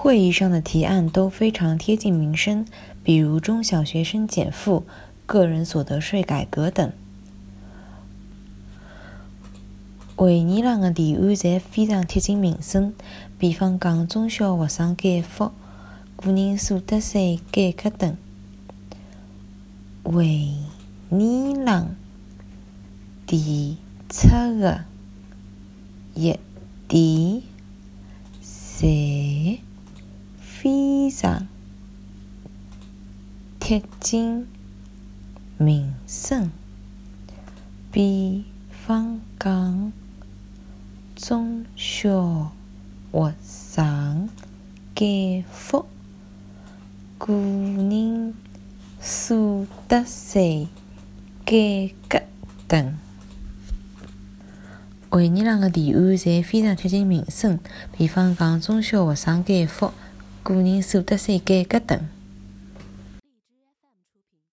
会议上的提案都非常贴近民生，比如中小学生减负、个人所得税改革等。会议上的提案侪非常贴近民生，比方讲中小学生减负、个人所得税改革等。会议上提出的议题非常贴近民生，比方讲中小学生减负、个人所得税改革等。会议上的提案侪非常贴近民生，比方讲中小学生减负、个人所得税改革等。